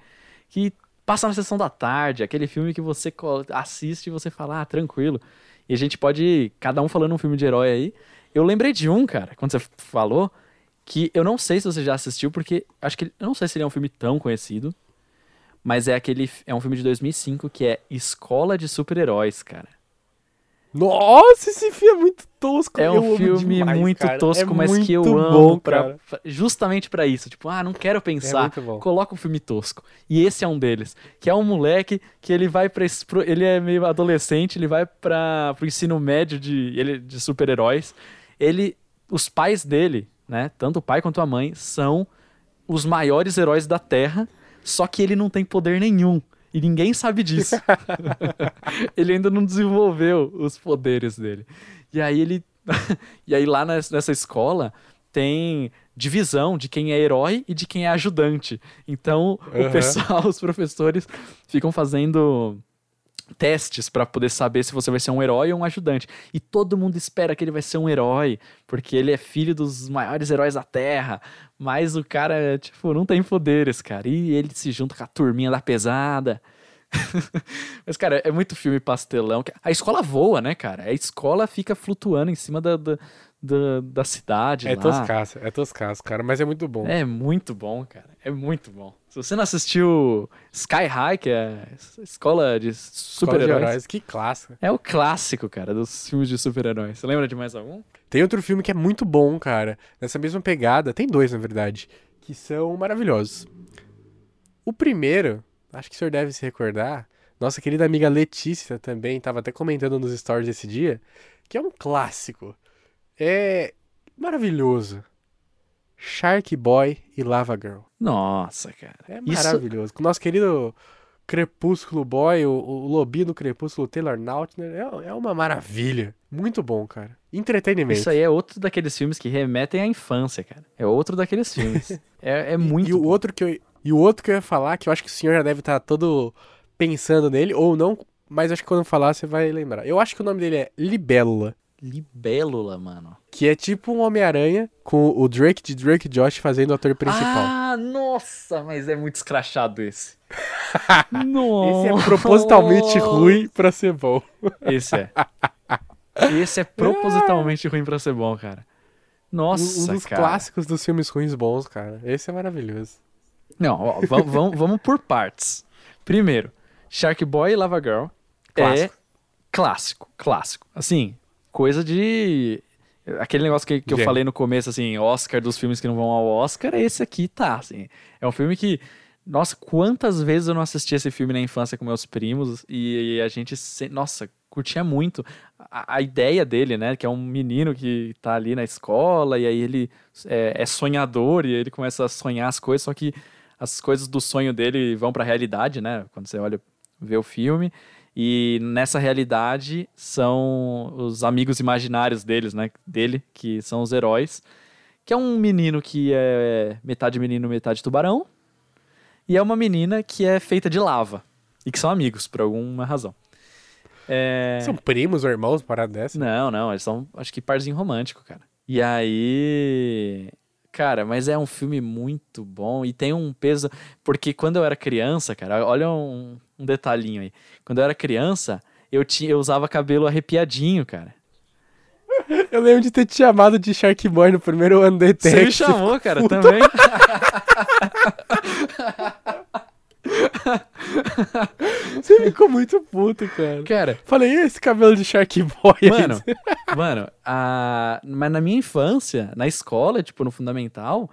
que passa na sessão da tarde, aquele filme que você assiste e você fala, ah, tranquilo. E a gente pode, cada um falando um filme de herói aí. Eu lembrei de um, cara, quando você falou, que eu não sei se você já assistiu, porque acho que eu não sei se ele é um filme tão conhecido, mas é aquele, é um filme de 2005 que é Escola de Super-Heróis, cara. Nossa, esse filme é muito tosco. É um filme demais, muito cara. tosco, É mas que eu muito amo pra- pra- justamente pra isso. Tipo, ah, não quero pensar. muito bom. Coloca um filme tosco. E esse é um deles. Que é um moleque que ele vai pro- Ele é meio adolescente, ele vai para pro ensino médio de, ele, de super-heróis. Ele. Os pais dele, né? Tanto o pai quanto a mãe, são os maiores heróis da Terra. Só que ele não tem poder nenhum. E ninguém sabe disso. ele ainda não desenvolveu os poderes dele. E aí ele. e aí lá nes- nessa escola tem divisão de quem é herói e de quem é ajudante. Então o Aham. pessoal, os professores, ficam fazendo testes pra poder saber se você vai ser um herói ou um ajudante. E todo mundo espera que ele vai ser um herói, porque ele é filho dos maiores heróis da Terra. Mas o cara, tipo, não tem poderes, cara. E ele se junta com a turminha da pesada. Mas, cara, é muito filme pastelão. A escola voa, né, cara? A escola fica flutuando em cima da, da, da, da cidade É lá. toscaço, é toscaço, cara, mas é muito bom. É muito bom, cara. É muito bom. Se você não assistiu Sky High, que é a escola de super-heróis, Heróis, que clássico. é o clássico, cara, dos filmes de super-heróis. Você lembra de mais algum? Tem outro filme que é muito bom, cara, nessa mesma pegada. Tem dois, na verdade, que são maravilhosos. O primeiro, acho que o senhor deve se recordar, nossa querida amiga Letícia também estava até comentando nos stories desse dia, que é um clássico. É maravilhoso. Shark Boy e Lava Girl. Nossa, cara. É Isso- maravilhoso. Com o nosso querido Crepúsculo Boy, o, o lobinho do Crepúsculo, Taylor Lautner, é, é uma maravilha. Muito bom, cara. Entretenimento. Isso aí é outro daqueles filmes que remetem à infância, cara. É outro daqueles filmes. é, é muito e o bom. outro que eu, e o outro que eu ia falar, que eu acho que o senhor já deve estar todo pensando nele, ou não, mas acho que quando eu falar você vai lembrar. Eu acho que o nome dele é Libélula, Libélula, mano. que é tipo um Homem-Aranha com o Drake de Drake Josh fazendo o ator principal. Ah, nossa, mas é muito escrachado esse. nossa. Esse é propositalmente ruim pra ser bom. Esse é. Esse é propositalmente ruim pra ser bom, cara. Nossa, um, um dos cara. clássicos dos filmes ruins bons, cara. Esse é maravilhoso. Não, ó, va- vamos, vamos por partes. Primeiro, Shark Boy e Lava Girl Clássico. é clássico, clássico. Assim, coisa de. Aquele negócio que, que eu falei no começo, assim, Oscar dos filmes que não vão ao Oscar, esse aqui tá, assim. É um filme que. Nossa, quantas vezes eu não assisti esse filme na infância com meus primos e, a gente, se- nossa, curtia muito a, a ideia dele, né? Que é um menino que tá ali na escola e aí ele é, é sonhador e ele começa a sonhar as coisas, só que as coisas do sonho dele vão pra realidade, né? Quando você olha, vê o filme. E nessa realidade são os amigos imaginários deles, né? Dele, que são os heróis. Que é um menino que é metade menino, metade tubarão. E é uma menina que é feita de lava. E que são amigos, por alguma razão. É... São primos ou irmãos, parada dessa? Não, não, eles são, acho que parzinho romântico, cara. E aí. Cara, mas é um filme muito bom e tem um peso. Porque quando eu era criança, cara, olha um, um detalhinho aí. Quando eu era criança, eu, tinha, eu usava cabelo arrepiadinho, cara. Eu lembro de ter te chamado de Shark Boy no primeiro ano da ETEC. Você me chamou, cara, também. Você ficou muito puto, cara. Cara, Falei, e esse cabelo de Shark Boy? aí?" Mano, mano, a... mas na minha infância, na escola, tipo, no fundamental,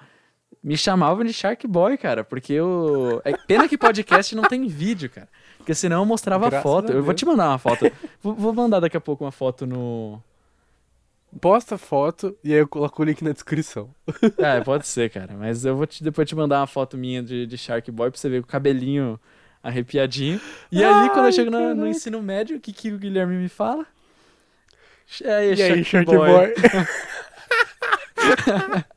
me chamavam de Shark Boy, cara, porque eu. É pena que podcast não tem vídeo, cara. Porque senão eu mostrava a foto. Eu vou te mandar uma foto. vou, mandar daqui a pouco uma foto no. Posta a foto e aí eu coloco o link na descrição. É, pode ser, cara. Mas eu vou te, depois te mandar uma foto minha de, de Shark Boy pra você ver com o cabelinho arrepiadinho. E aí, quando eu Ai, chego no, no ensino médio, o que, que o Guilherme me fala? E aí, E aí, Shark Shark Boy?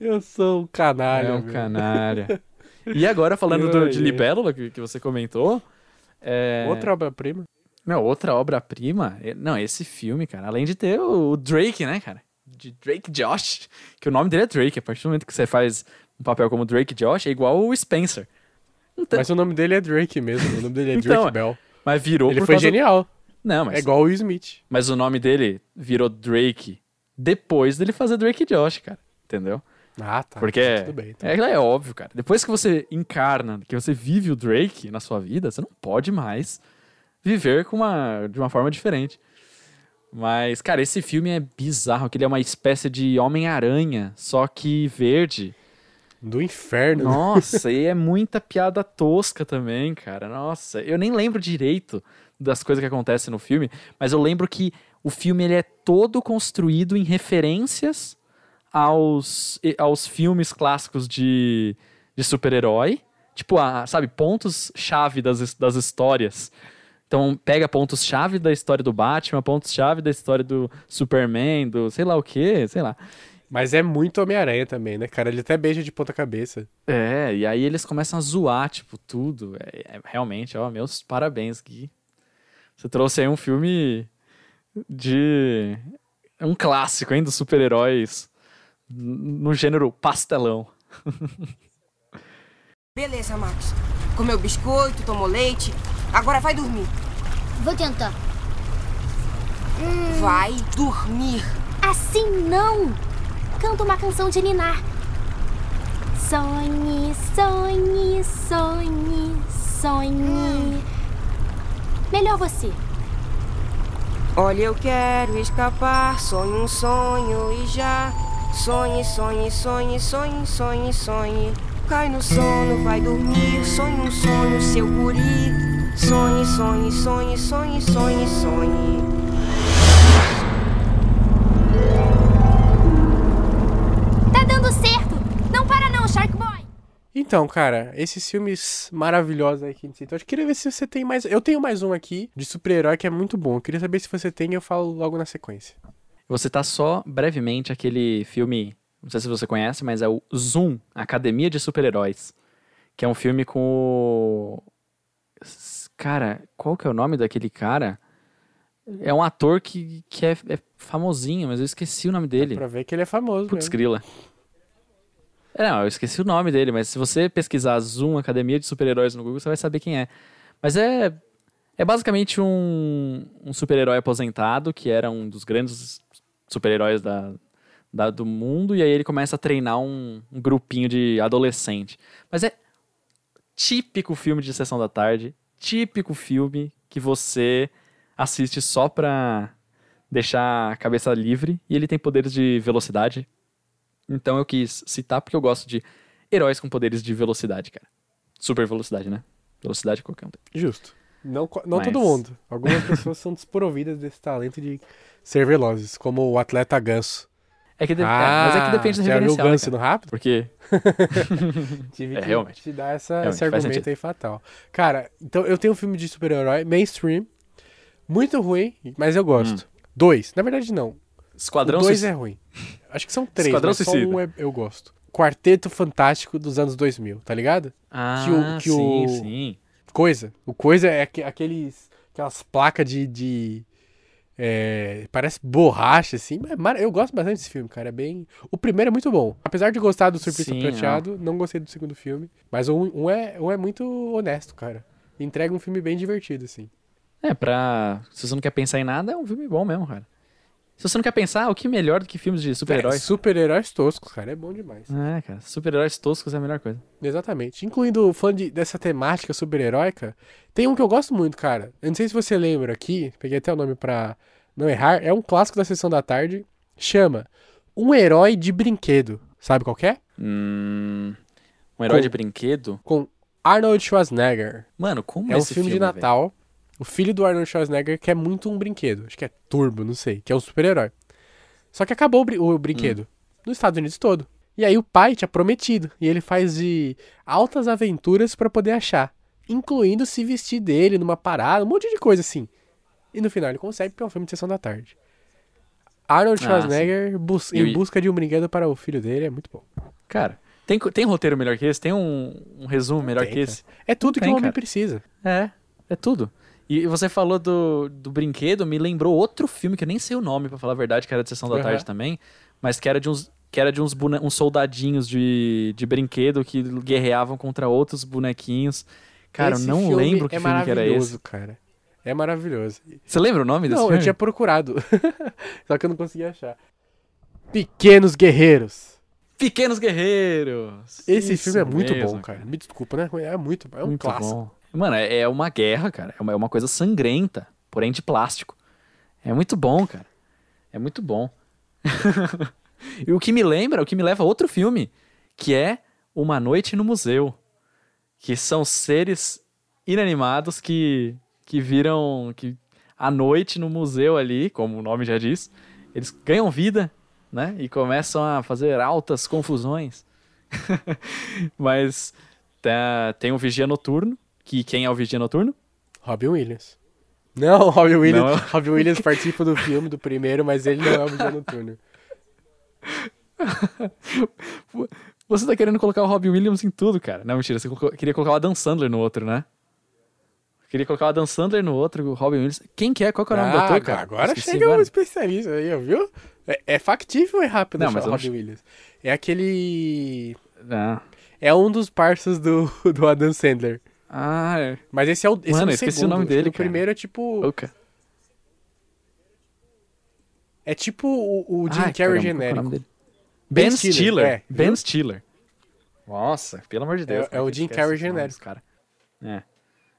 Eu sou um canalha. É um meu. canalha. E agora, falando do, de. Libélula, que, que você comentou. É... Outra obra-prima. Meu, outra obra-prima. Não, esse filme, cara, além de ter o, Drake, né, cara? De Drake Josh, que o nome dele é Drake. A partir do momento que você faz um papel como Drake Josh, é igual o Spencer. Então, Mas o nome dele é Drake mesmo. O nome dele é Então, Drake é. Bell. mas virou Ele foi causa- genial. Não, mas, É igual o Will Smith. mas o nome dele virou Drake depois dele fazer Drake Josh, cara. Entendeu? Ah, tá. Porque é, Tudo bem. então. é, é óbvio, cara. Depois que você encarna, que você vive o Drake na sua vida, você não pode mais viver com uma, de uma forma diferente. Mas, cara, esse filme é bizarro, que ele é uma espécie de Homem-Aranha, só que verde. Do inferno. né? Nossa, e é muita piada tosca também, cara. Nossa, eu nem lembro direito das coisas que acontecem no filme, mas eu lembro que o filme ele é todo construído em referências aos, aos filmes clássicos de, de super-herói. Tipo, a, sabe, pontos-chave das, das histórias. Então, pega pontos-chave da história do Batman, pontos-chave da história do Superman, do sei lá o que, sei lá. Mas é muito Homem-Aranha também, né, cara? Ele até beija de ponta cabeça. É, e aí eles começam a zoar, tipo, tudo. É, é realmente, ó, meus parabéns, Gui. Você trouxe aí um filme de. É um clássico, hein, dos super-heróis no gênero pastelão. Beleza, Max. Comeu biscoito, tomou leite. Agora vai dormir. Vou tentar. Vai dormir. Assim não! Canta uma canção de ninar. Sonhe, sonhe, sonhe, sonhe. Melhor você. Olha, eu quero escapar. Sonho um sonho e já. Sonhe, sonhe, sonhe, sonhe, sonhe, sonhe. Cai no sono, vai dormir. Sonhe um sonho, seu guri. Sonhe, sonhe, sonhe, sonhe, sonhe, sonhe. Tá dando certo! Não para não, Shark Boy! Então, cara, esses filmes maravilhosos aí que a gente citou, eu queria ver se você tem mais. Eu tenho mais um aqui de super-herói que é muito bom. Eu queria saber se você tem e eu falo logo na sequência. Vou citar só brevemente aquele filme, não sei se você conhece, mas é o Zoom, Academia de Super-Heróis. Que é um filme com o. Cara, qual que é o nome daquele cara? É um ator que, que é, é famosinho, mas eu esqueci o nome dele. Pra ver que ele é famoso Putz, mesmo. grila. É, não, eu esqueci o nome dele, mas se você pesquisar Zoom Academia de Super-Heróis no Google, você vai saber quem é. Mas é, é basicamente um, um super-herói aposentado, que era um dos grandes super-heróis da, da- do mundo, e aí ele começa a treinar um, um grupinho de adolescente. Mas é típico filme de sessão da tarde, típico filme que você assiste só pra deixar a cabeça livre, e ele tem poderes de velocidade, então eu quis citar porque eu gosto de heróis com poderes de velocidade, cara. Super velocidade, né? Velocidade qualquer um tem. Justo. Não, não Mas- todo mundo. Algumas pessoas são desprovidas desse talento de ser velozes, como o atleta ganso. É que de- é, mas é que depende do Ah, já viu o referencial, né, ganso no rápido? Porque Tive É, que realmente. te dar essa, Realmente, esse argumento aí fatal. Cara, então eu tenho um filme de super-herói, mainstream, muito ruim, mas eu gosto. Dois. Na verdade, não. Esquadrão o dois Suicida. é ruim. Acho que são três, Esquadrão mas só Suicida. um é- eu gosto. Quarteto Fantástico dos anos 2000, tá ligado? Ah, que o- que sim, o- sim. Coisa. O Coisa é aque- aqueles, aquelas placas de... de é, parece borracha, assim. mas é Eu gosto bastante desse filme, cara. É bem... O primeiro é muito bom. Apesar de gostar do Sim, Prateado, não gostei do segundo filme. Mas um, um é, um é muito honesto, cara. Entrega um filme bem divertido, assim. É, pra. Se você não quer pensar em nada, é um filme bom mesmo, cara. Se você não quer pensar, o que melhor do que filmes de É, super-heróis? Super-heróis toscos, cara. É bom demais. É, cara. Super-heróis toscos é a melhor coisa. Exatamente. Incluindo fã de, dessa temática super-heróica, tem um que eu gosto muito, cara. Eu não sei se você lembra aqui, peguei até o nome pra não errar. É um clássico da sessão da tarde. Chama Um Herói de Brinquedo. Sabe qual que é? Hum. Um herói Com- de brinquedo? Com Arnold Schwarzenegger. Mano, como É um esse filme, de? Natal. O filho do Arnold Schwarzenegger quer muito um brinquedo. Acho que é Turbo, não sei. Que é um super-herói. Só que acabou o, brin- o brinquedo. Nos Estados Unidos todo. E aí o pai tinha prometido. E ele faz de altas aventuras pra poder achar. Incluindo se vestir dele numa parada, um monte de coisa assim. E no final ele consegue porque é um filme de sessão da tarde. Arnold Ah, Schwarzenegger bus- E o- em busca de um brinquedo para o filho dele é muito bom. Cara, tem, tem roteiro melhor que esse? Tem um, um resumo melhor tem, que esse? É tudo que Tem, um homem cara. precisa. É, é tudo. E você falou do, do brinquedo, me lembrou outro filme que eu nem sei o nome, pra falar a verdade, que era de Sessão da Aham. Tarde também, mas que era de uns, que era de uns, bone- uns soldadinhos de, de brinquedo que guerreavam contra outros bonequinhos. Cara, Esse eu não lembro que é filme que era maravilhoso, esse. cara. É maravilhoso. Você lembra o nome desse Não, filme? eu tinha procurado. Só que eu não consegui achar. Pequenos Guerreiros. Pequenos Guerreiros! Esse Isso filme é muito mesmo, bom, cara. Me desculpa, né? É muito. É um Muito clássico. bom. Mano, é é uma guerra, cara. É uma, é uma coisa sangrenta, porém de plástico. É muito bom, cara. É muito bom. e o que me lembra, o que me leva a outro filme, que é Uma Noite no Museu. Que são seres inanimados que, que viram que à noite no museu ali, como o nome já diz, eles ganham vida, né? E começam a fazer altas confusões. Mas tá- tem o Vigia Noturno, que quem é o Vigia Noturno? Robin Williams. Não, Robin Williams, Não. Robin Williams participa do filme do primeiro, mas ele não é o Vigia Noturno. Você tá querendo colocar o Robin Williams em tudo, cara. Não, mentira, você colocou- queria colocar o Adam Sandler no outro, né? Queria colocar o Adam Sandler no outro, o Robin Williams. Quem que é? Qual que é o nome do Ah, ator, cara? agora Esqueci chega um agora. especialista aí, viu? É, é factível errar pelo Não, mas eu Robin não- Williams. É aquele... Ah, É um dos parças do, do Adam Sandler. Ah é. Mas esse é o, esse Mano, é o esqueci o segundo. nome Acho que dele, O cara. primeiro é tipo... Oca. É tipo o, o Jim Ai, Carrey caramba, que é o genérico. nome dele? Ben Ben Stiller, Stiller. é, ben? Stiller. Nossa, pelo amor de Deus. É- é o Jim Carrey nome genérico. Cara. É,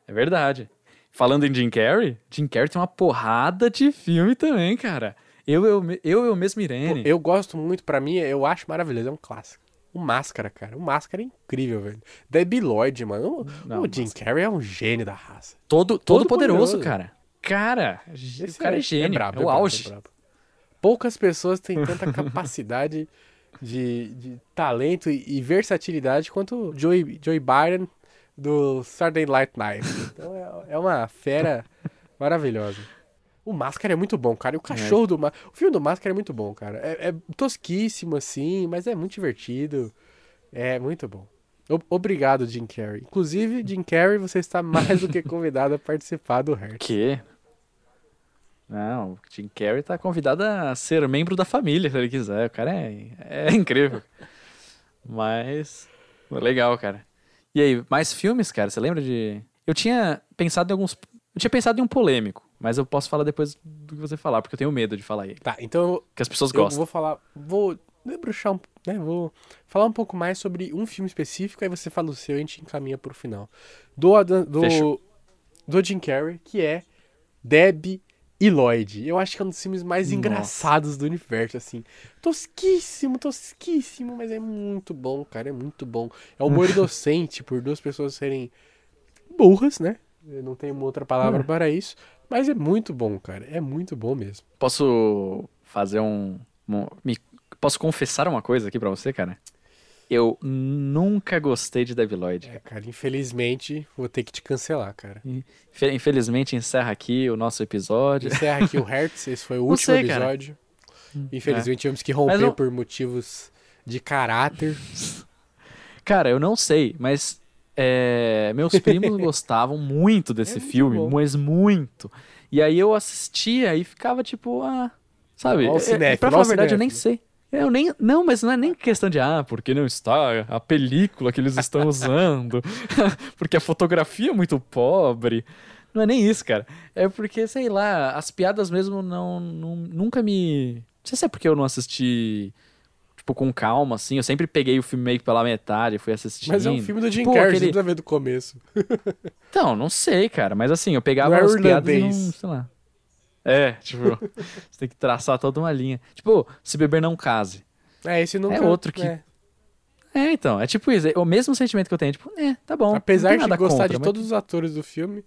é verdade. Falando em Jim Carrey, Jim Carrey tem uma porrada de filme também, cara. Eu, eu, eu, eu mesmo Irene. Eu gosto muito, pra mim, eu acho maravilhoso. É um clássico. O Máscara, cara. O Máscara é incrível, velho. Debbie Lloyd, mano. O, Não, o Jim Carrey é um gênio da raça. Todo, todo, Todo poderoso, poderoso. cara. Cara, o cara é gênio. É, brabo, o brabo, auge. brabo. Poucas pessoas têm tanta capacidade de, de talento e, e versatilidade quanto o Joey, Joey Biden do Saturday Night Live. Então é, é uma fera maravilhosa. O Máscara é muito bom, cara. E o cachorro do Máscara. O filme do Máscara é muito bom, cara. É, é tosquíssimo, assim, mas é muito divertido. É muito bom. O- Obrigado, Jim Carrey. Inclusive, Jim Carrey, você está mais do que convidado a participar do Hertz. Que? Não, Jim Carrey tá convidado a ser membro da família, se ele quiser. O cara é, é incrível. Mas. Legal, cara. E aí, mais filmes, cara? Você lembra de. Eu tinha pensado em alguns. Eu tinha pensado em um polêmico, mas eu posso falar depois do que você falar, porque eu tenho medo de falar aí. Tá, então Que as pessoas eu gostam. vou falar. Vou debruxar um. Né, vou falar um pouco mais sobre um filme específico, aí você fala o seu e a gente encaminha pro final. Do, Adam- do, Fechou. do Jim Carrey, que é Deb e Lloyd. Eu acho que é um dos filmes mais Nossa. engraçados do universo, assim. Tosquíssimo, tosquíssimo, mas é muito bom, cara, é muito bom. É humor inocente por duas pessoas serem burras, né? Eu não tenho uma outra palavra Hum. para isso, mas é muito bom, cara, é muito bom mesmo. Posso fazer um. um- me- posso confessar uma coisa aqui pra você, cara? Eu nunca gostei de Debi Lloyd. É, cara, infelizmente vou ter que te cancelar, cara. Infe- Infelizmente encerra aqui o nosso episódio. Encerra aqui o Hertz, esse foi o último sei, cara. episódio. Infelizmente tivemos que romper não- por motivos de caráter. Cara, eu não sei, mas é, meus primos gostavam muito desse É muito filme, bom. mas muito. E aí eu assistia e ficava tipo, ah, sabe? Ó o É- é, cinéfilo, pra falar a verdade, eu nem sei. Eu nem, não, mas não é nem questão de, ah, porque não está a película que eles estão usando, porque a fotografia é muito pobre. Não é nem isso, cara. É porque, sei lá, as piadas mesmo não, não nunca me. Não sei se é porque eu não assisti, tipo, com calma, assim. Eu sempre peguei o filme meio que pela metade, fui assistindo. Mas é um filme do Jim Carrey, aquele- você precisa ver do começo. Então, não sei, cara. Mas assim, eu pegava Não é e não, sei lá. É, tipo, você tem que traçar toda uma linha. Tipo, se beber não case. É, esse não É outro que- é. É, então, é tipo isso. É o mesmo sentimento que eu tenho. Tipo, é, tá bom. Apesar de gostar contra, de mas- todos os atores do filme,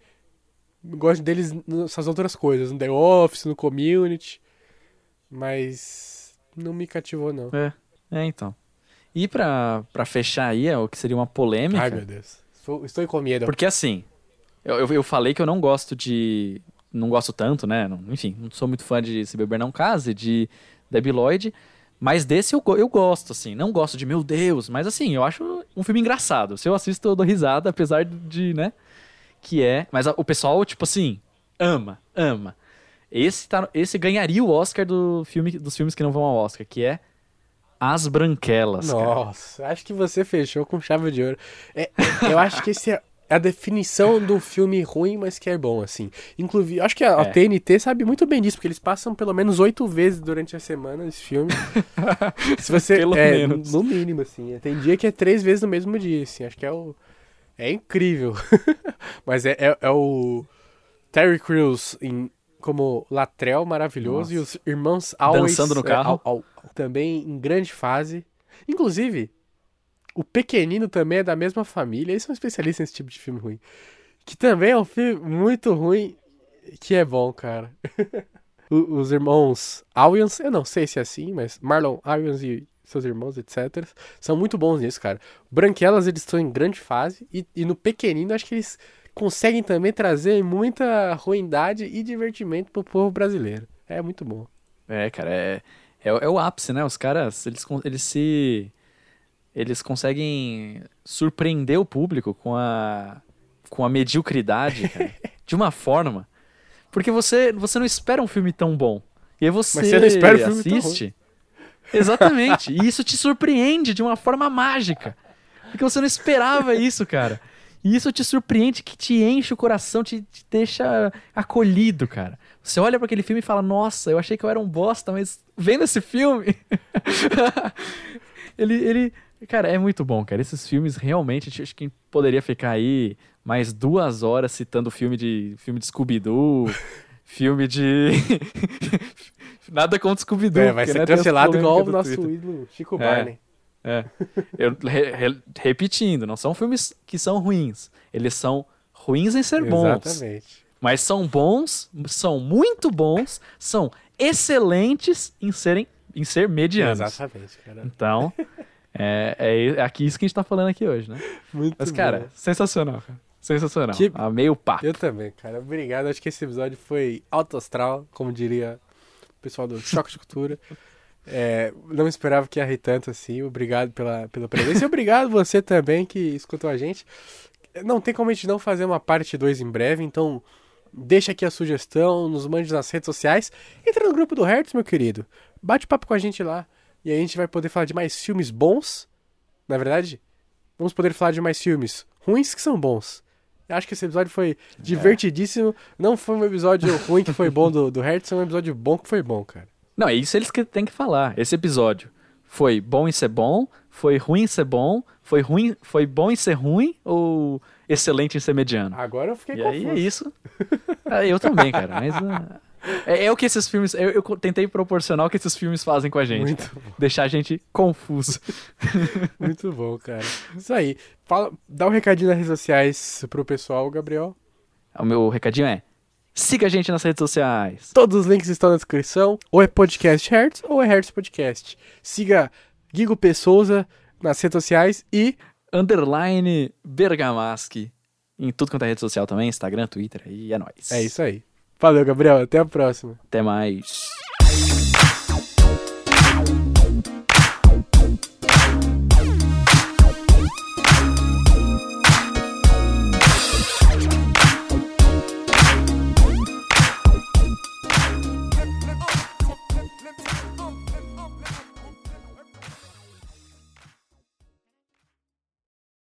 gosto deles nessas outras coisas, no The Office, no Community, mas não me cativou não. É, é, então. E pra, pra fechar aí, é o que seria uma polêmica. Ai, meu Deus. Estou, estou com medo. Porque assim, eu, eu, eu falei que eu não gosto de. Não gosto tanto, né? não- enfim, não sou muito fã de Se Beber Não Case, de Debbie Lloyd. Mas desse eu, eu gosto, assim. Não gosto de, meu Deus, mas assim, eu acho um filme engraçado. Se eu assisto, eu dou risada, apesar de, né? Que é. Mas a- o pessoal, tipo assim, ama, ama. Esse, tá, esse ganharia o Oscar do filme, dos filmes que não vão ao Oscar, que é As Branquelas. cara. Nossa, acho que você fechou com chave de ouro. É, eu acho que esse é a definição do filme ruim, mas que é bom, assim. Inclusive, acho que a, a É. TNT sabe muito bem disso, porque eles passam pelo menos oito vezes durante a semana esse filme. Se você, Pelo é, menos. No mínimo, assim. Tem dia que é três vezes no mesmo dia, assim. Acho que é o... É incrível. mas é, é, é o Terry Crews em, como Latrell, maravilhoso, Nossa. e os irmãos Always... Dançando no é, carro. Também em grande fase. Inclusive, o Pequenino também é da mesma família. Eles são especialistas nesse tipo de filme ruim. Que também é um filme muito ruim, que é bom, cara. O- Os irmãos Awyans, eu não sei se é assim, mas Marlon Awyans e seus irmãos, etc. São muito bons nisso, cara. Branquelas, eles estão em grande fase. E, e no Pequenino, acho que eles conseguem também trazer muita ruindade e divertimento pro povo brasileiro. É muito bom. É, cara, é, é, o- é o ápice, né? Os caras, eles, eles se. Eles conseguem surpreender o público com a. com a mediocridade, cara, de uma forma. Porque você, você não espera um filme tão bom. E aí você, Mas você não espera um filme assiste. Exatamente. e isso te surpreende de uma forma mágica. Porque você não esperava isso, cara. E isso te surpreende, que te enche o coração, te, te deixa acolhido, cara. Você olha pra aquele filme e fala, nossa, eu achei que eu era um bosta, mas vendo esse filme. ele, ele. Cara, é muito bom, cara. Esses filmes realmente, acho que poderia ficar aí mais duas horas citando filme de filme de Scooby-Doo, filme de. Nada contra Scooby-Doo. É, vai ser né, cancelado igual o nosso Twitter. ídolo Chico É. Barney. É. Eu, re- re- repetindo, não são filmes que são ruins. Eles são ruins em ser bons. Exatamente. Mas são bons, são muito bons, são excelentes em serem em ser medianos. Exatamente, cara. Então, é, é, é aqui isso que a gente tá falando aqui hoje, né? Muito Mas, bom. cara, sensacional, cara. Sensacional. Que- Amei o papo. Eu também, cara. Obrigado. Acho que esse episódio foi alto astral, como diria o pessoal do Choque de Cultura. É, não esperava que ia rir tanto assim. Obrigado pela, pela presença. E obrigado você também que escutou a gente. Não tem como a gente não fazer uma parte 2 em breve, então deixa aqui a sugestão, nos mande nas redes sociais. Entra no grupo do Hertz, meu querido. Bate papo com a gente lá. E aí a gente vai poder falar de mais filmes bons. Na verdade, vamos poder falar de mais filmes ruins que são bons. Eu acho que esse episódio foi divertidíssimo. Não foi um episódio ruim que foi bom do, do Hertz, foi um episódio bom que foi bom, cara. Não, é isso eles que têm que falar. Esse episódio foi bom em ser bom, foi ruim em ser bom, foi ruim, foi bom em ser ruim ou excelente em ser mediano? Agora eu fiquei E aí confuso. é isso. Ah, eu também, cara. Mas ah, é, é o que esses filmes. Eu, eu tentei proporcionar o que esses filmes fazem com a gente. Muito. Deixar a gente confuso. Muito bom, cara. Isso aí. Fala, dá um recadinho nas redes sociais pro pessoal, Gabriel. O meu recadinho é: siga a gente nas redes sociais. Todos os links estão na descrição. Ou é Podcast Hertz ou é Hertz Podcast. Siga Guigo P. Souza nas redes sociais e Underline Bergamaschi. Em tudo quanto é rede social também, Instagram, Twitter, e é nóis. é isso aí. Valeu, Gabriel. Até a próxima. Até mais.